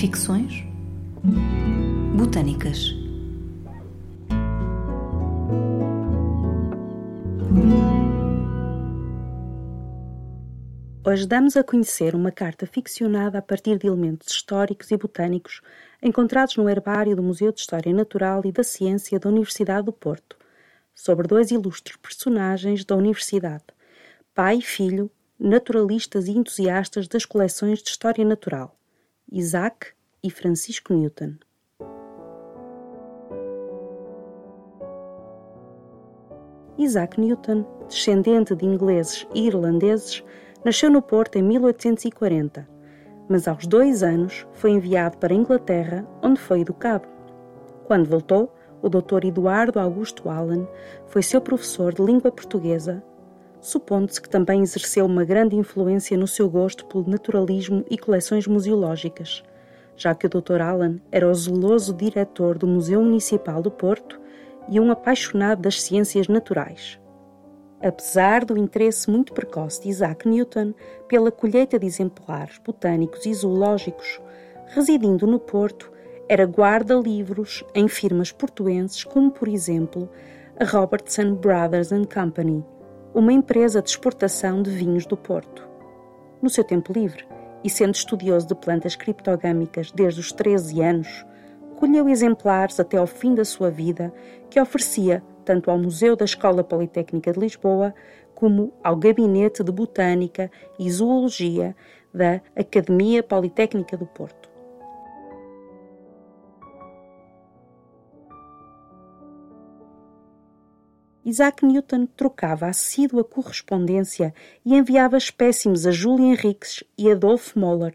Ficções. Botânicas. Hoje damos a conhecer uma carta ficcionada a partir de elementos históricos e botânicos encontrados no herbário do Museu de História Natural e da Ciência da Universidade do Porto, sobre dois ilustres personagens da Universidade, pai e filho, naturalistas e entusiastas das coleções de História Natural, Isaac e Francisco Newton. Isaac Newton, descendente de ingleses e irlandeses, Nasceu no Porto em 1840, mas aos dois anos foi enviado para a Inglaterra, onde foi educado. Quando voltou, o Dr. Eduardo Augusto Allen foi seu professor de língua portuguesa, supondo-se que também exerceu uma grande influência no seu gosto pelo naturalismo e coleções museológicas, já que o Dr. Allen era o zeloso diretor do Museu Municipal do Porto e um apaixonado das ciências naturais. Apesar do interesse muito precoce de Isaac Newton pela colheita de exemplares botânicos e zoológicos, residindo no Porto, era guarda-livros em firmas portuenses como, por exemplo, a Robertson Brothers Company, uma empresa de exportação de vinhos do Porto. No seu tempo livre, e sendo estudioso de plantas criptogâmicas desde os 13 anos, colheu exemplares até ao fim da sua vida que oferecia tanto ao Museu da Escola Politécnica de Lisboa como ao Gabinete de Botânica e Zoologia da Academia Politécnica do Porto. Isaac Newton trocava assídua correspondência e enviava espécimes a Júlio Henriques e Adolf Moller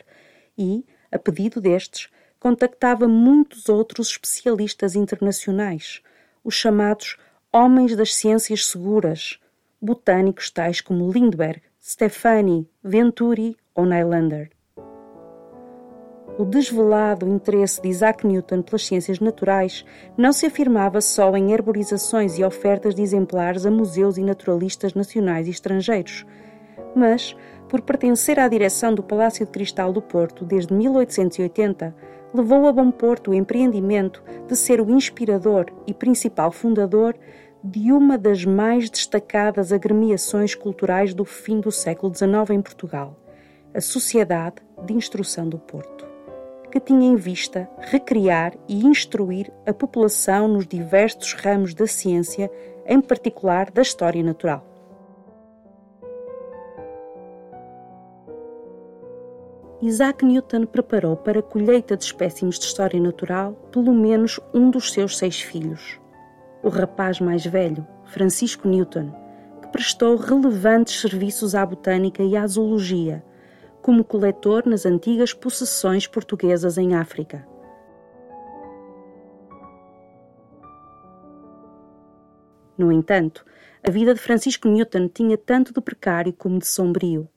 e, a pedido destes, contactava muitos outros especialistas internacionais, os chamados homens das ciências seguras, botânicos tais como Lindbergh, Stefani, Venturi ou Nylander. O desvelado interesse de Isaac Newton pelas ciências naturais não se afirmava só em herborizações e ofertas de exemplares a museus e naturalistas nacionais e estrangeiros, mas, por pertencer à direção do Palácio de Cristal do Porto desde 1880, levou a bom porto o empreendimento de ser o inspirador e principal fundador de uma das mais destacadas agremiações culturais do fim do século XIX em Portugal, a Sociedade de Instrução do Porto, que tinha em vista recriar e instruir a população nos diversos ramos da ciência, em particular da história natural. Isaac Newton preparou para a colheita de espécimes de história natural pelo menos um dos seus seis filhos, o rapaz mais velho, Francisco Newton, que prestou relevantes serviços à botânica e à zoologia, como coletor nas antigas possessões portuguesas em África. No entanto, a vida de Francisco Newton tinha tanto de precário como de sombrio.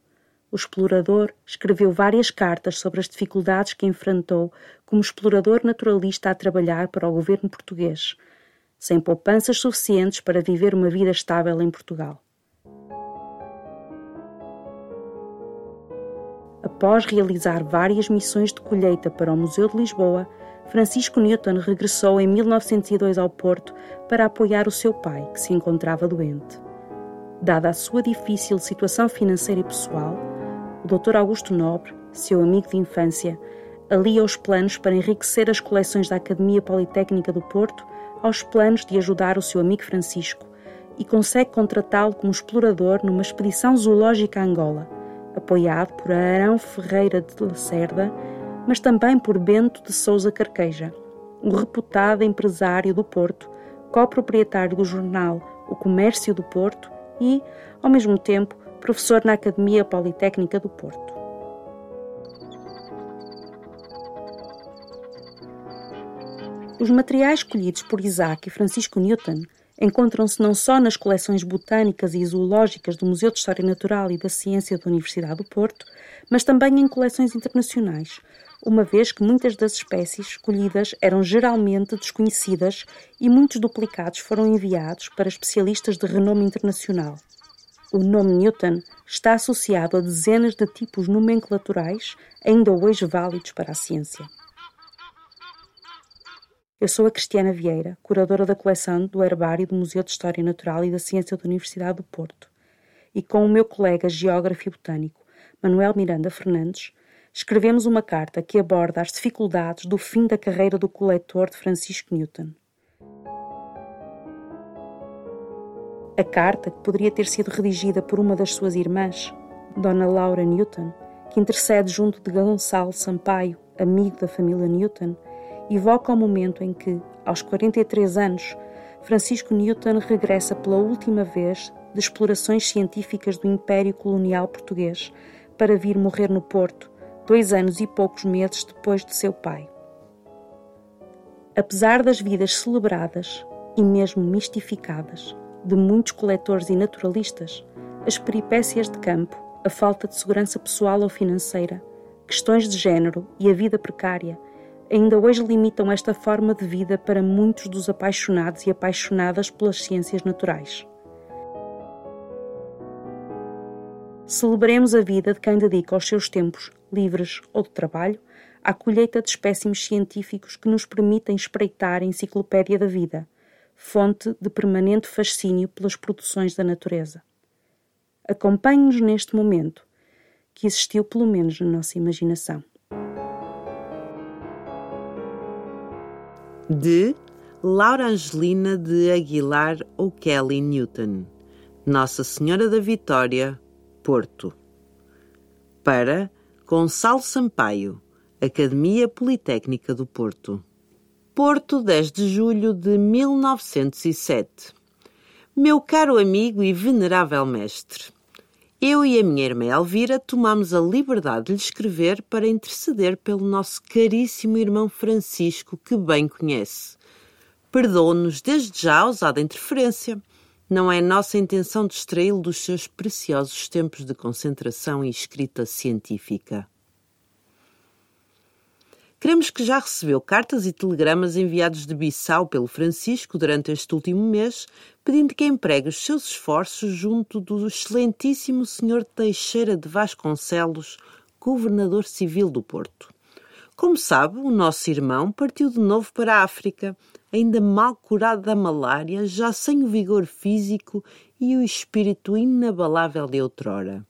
O explorador escreveu várias cartas sobre as dificuldades que enfrentou como explorador naturalista a trabalhar para o governo português, sem poupanças suficientes para viver uma vida estável em Portugal. Após realizar várias missões de colheita para o Museu de Lisboa, Francisco Newton regressou em 1902 ao Porto para apoiar o seu pai, que se encontrava doente. Dada a sua difícil situação financeira e pessoal, o Dr. Augusto Nobre, seu amigo de infância, alia os planos para enriquecer as coleções da Academia Politécnica do Porto aos planos de ajudar o seu amigo Francisco e consegue contratá-lo como explorador numa expedição zoológica a Angola, apoiado por Arão Ferreira de Lacerda, mas também por Bento de Souza Carqueja, um reputado empresário do Porto, coproprietário do jornal O Comércio do Porto e, ao mesmo tempo, professor na Academia Politécnica do Porto. Os materiais escolhidos por Isaac e Francisco Newton encontram-se não só nas coleções botânicas e zoológicas do Museu de História Natural e da Ciência da Universidade do Porto, mas também em coleções internacionais, uma vez que muitas das espécies escolhidas eram geralmente desconhecidas e muitos duplicados foram enviados para especialistas de renome internacional. O nome Newton está associado a dezenas de tipos nomenclaturais ainda hoje válidos para a ciência. Eu sou a Cristiana Vieira, curadora da coleção do Herbário do Museu de História Natural e da Ciência da Universidade do Porto. E com o meu colega geógrafo e botânico, Manuel Miranda Fernandes, escrevemos uma carta que aborda as dificuldades do fim da carreira do coletor de Francisco Newton. A carta, que poderia ter sido redigida por uma das suas irmãs, Dona Laura Newton, que intercede junto de Gonçalo Sampaio, amigo da família Newton, evoca o momento em que, aos 43 anos, Francisco Newton regressa pela última vez de explorações científicas do Império Colonial Português para vir morrer no Porto, dois anos e poucos meses depois de seu pai. Apesar das vidas celebradas e mesmo mistificadas de muitos coletores e naturalistas, as peripécias de campo, a falta de segurança pessoal ou financeira, questões de género e a vida precária ainda hoje limitam esta forma de vida para muitos dos apaixonados e apaixonadas pelas ciências naturais. Celebremos a vida de quem dedica os seus tempos, livres ou de trabalho, à colheita de espécimes científicos que nos permitem espreitar a enciclopédia da vida, fonte de permanente fascínio pelas produções da natureza. Acompanhe-nos neste momento, que existiu pelo menos na nossa imaginação. De Laura Angelina de Aguilar O'Kelly Newton, Nossa Senhora da Vitória, Porto. Para Gonçalo Sampaio, Academia Politécnica do Porto. Porto, 10 de julho de 1907. Meu caro amigo e venerável mestre, eu e a minha irmã Elvira tomamos a liberdade de lhe escrever para interceder pelo nosso caríssimo irmão Francisco, que bem conhece. Perdoe-nos desde já a ousada interferência. Não é nossa intenção distraí-lo dos seus preciosos tempos de concentração e escrita científica. Cremos que já recebeu cartas e telegramas enviados de Bissau pelo Francisco durante este último mês, pedindo que empregue os seus esforços junto do excelentíssimo Sr. Teixeira de Vasconcelos, governador civil do Porto. Como sabe, o nosso irmão partiu de novo para a África, ainda mal curado da malária, já sem o vigor físico e o espírito inabalável de outrora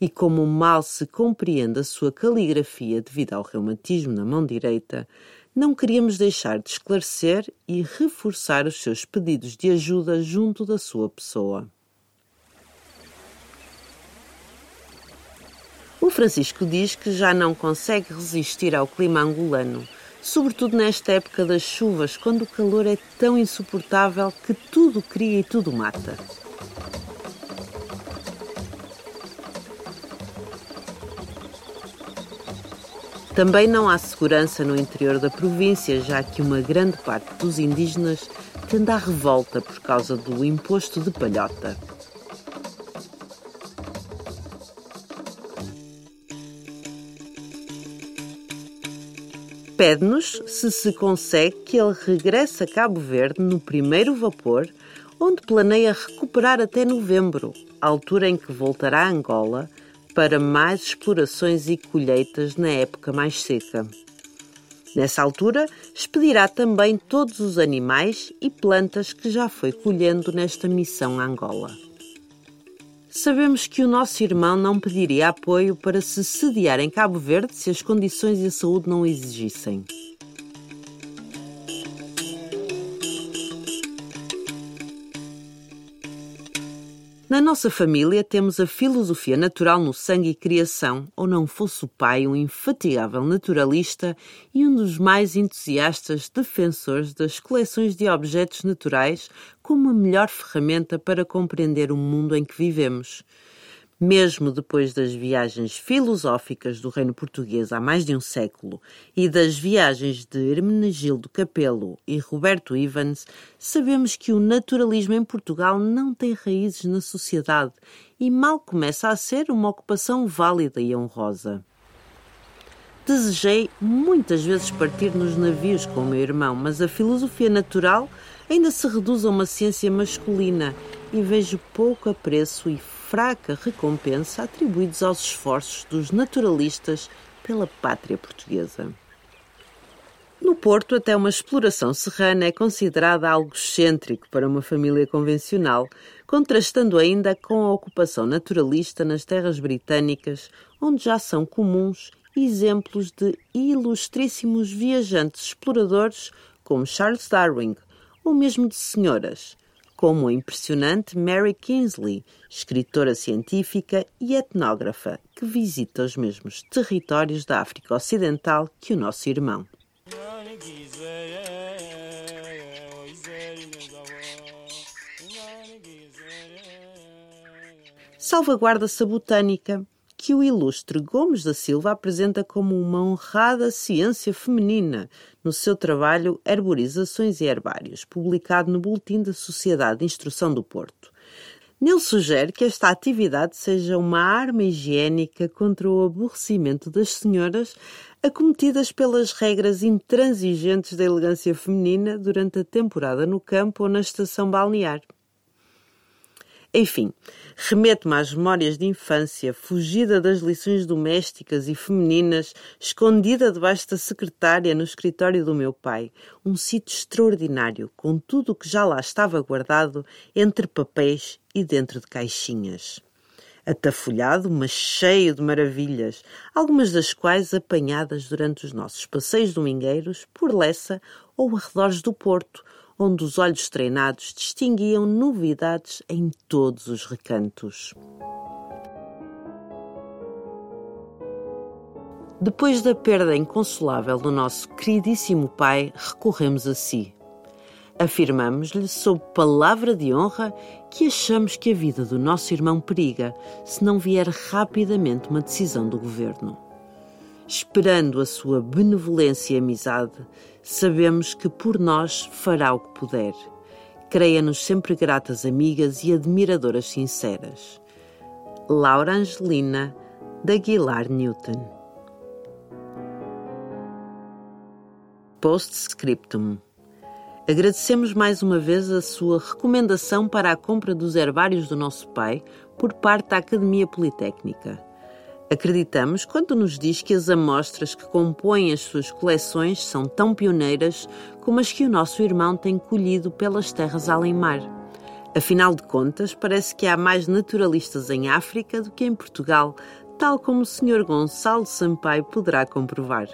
e como mal se compreende a sua caligrafia devido ao reumatismo na mão direita, não queríamos deixar de esclarecer e reforçar os seus pedidos de ajuda junto da sua pessoa. O Francisco diz que já não consegue resistir ao clima angolano, sobretudo nesta época das chuvas, quando o calor é tão insuportável que tudo cria e tudo mata. Também não há segurança no interior da província, já que uma grande parte dos indígenas tende à revolta por causa do imposto de palhota. Pede-nos se se consegue que ele regresse a Cabo Verde no primeiro vapor, onde planeia recuperar até novembro, altura em que voltará a Angola para mais explorações e colheitas na época mais seca. Nessa altura, expedirá também todos os animais e plantas que já foi colhendo nesta missão Angola. Sabemos que o nosso irmão não pediria apoio para se sediar em Cabo Verde se as condições e a saúde não exigissem. Nossa família temos a filosofia natural no sangue e criação, ou não fosse o pai um infatigável naturalista e um dos mais entusiastas defensores das coleções de objetos naturais como a melhor ferramenta para compreender o mundo em que vivemos mesmo depois das viagens filosóficas do reino português há mais de um século e das viagens de Hermenegildo Capelo e Roberto Ivans, sabemos que o naturalismo em Portugal não tem raízes na sociedade e mal começa a ser uma ocupação válida e honrosa. Desejei muitas vezes partir nos navios com o meu irmão, mas a filosofia natural ainda se reduz a uma ciência masculina e vejo pouco apreço e fraca recompensa atribuídos aos esforços dos naturalistas pela pátria portuguesa. No Porto, até uma exploração serrana é considerada algo excêntrico para uma família convencional, contrastando ainda com a ocupação naturalista nas terras britânicas, onde já são comuns exemplos de ilustríssimos viajantes exploradores como Charles Darwin, ou mesmo de senhoras, como a impressionante Mary Kingsley, escritora científica e etnógrafa, que visita os mesmos territórios da África Ocidental que o nosso irmão. Salvaguarda-se a botânica, que o ilustre Gomes da Silva apresenta como uma honrada ciência feminina no seu trabalho Herborizações e Herbários, publicado no Boletim da Sociedade de Instrução do Porto. Nele sugere que esta atividade seja uma arma higiênica contra o aborrecimento das senhoras acometidas pelas regras intransigentes da elegância feminina durante a temporada no campo ou na estação balnear. Enfim, remete-me às memórias de infância, fugida das lições domésticas e femininas, escondida debaixo da secretária no escritório do meu pai. Um sítio extraordinário, com tudo o que já lá estava guardado entre papéis e dentro de caixinhas. Atafolhado, mas cheio de maravilhas, algumas das quais apanhadas durante os nossos passeios domingueiros por Lessa ou arredores do Porto, onde os olhos treinados distinguiam novidades em todos os recantos. Depois da perda inconsolável do nosso queridíssimo pai, recorremos a si. Afirmamos-lhe, sob palavra de honra, que achamos que a vida do nosso irmão periga se não vier rapidamente uma decisão do governo esperando a sua benevolência e amizade, sabemos que por nós fará o que puder. Creia-nos sempre gratas amigas e admiradoras sinceras. Laura Angelina, da Aguilar Newton. Postscriptum. Agradecemos mais uma vez a sua recomendação para a compra dos herbários do nosso pai por parte da Academia Politécnica. Acreditamos quando nos diz que as amostras que compõem as suas coleções são tão pioneiras como as que o nosso irmão tem colhido pelas terras além-mar. Afinal de contas, parece que há mais naturalistas em África do que em Portugal, tal como o Sr. Gonçalo Sampaio poderá comprovar.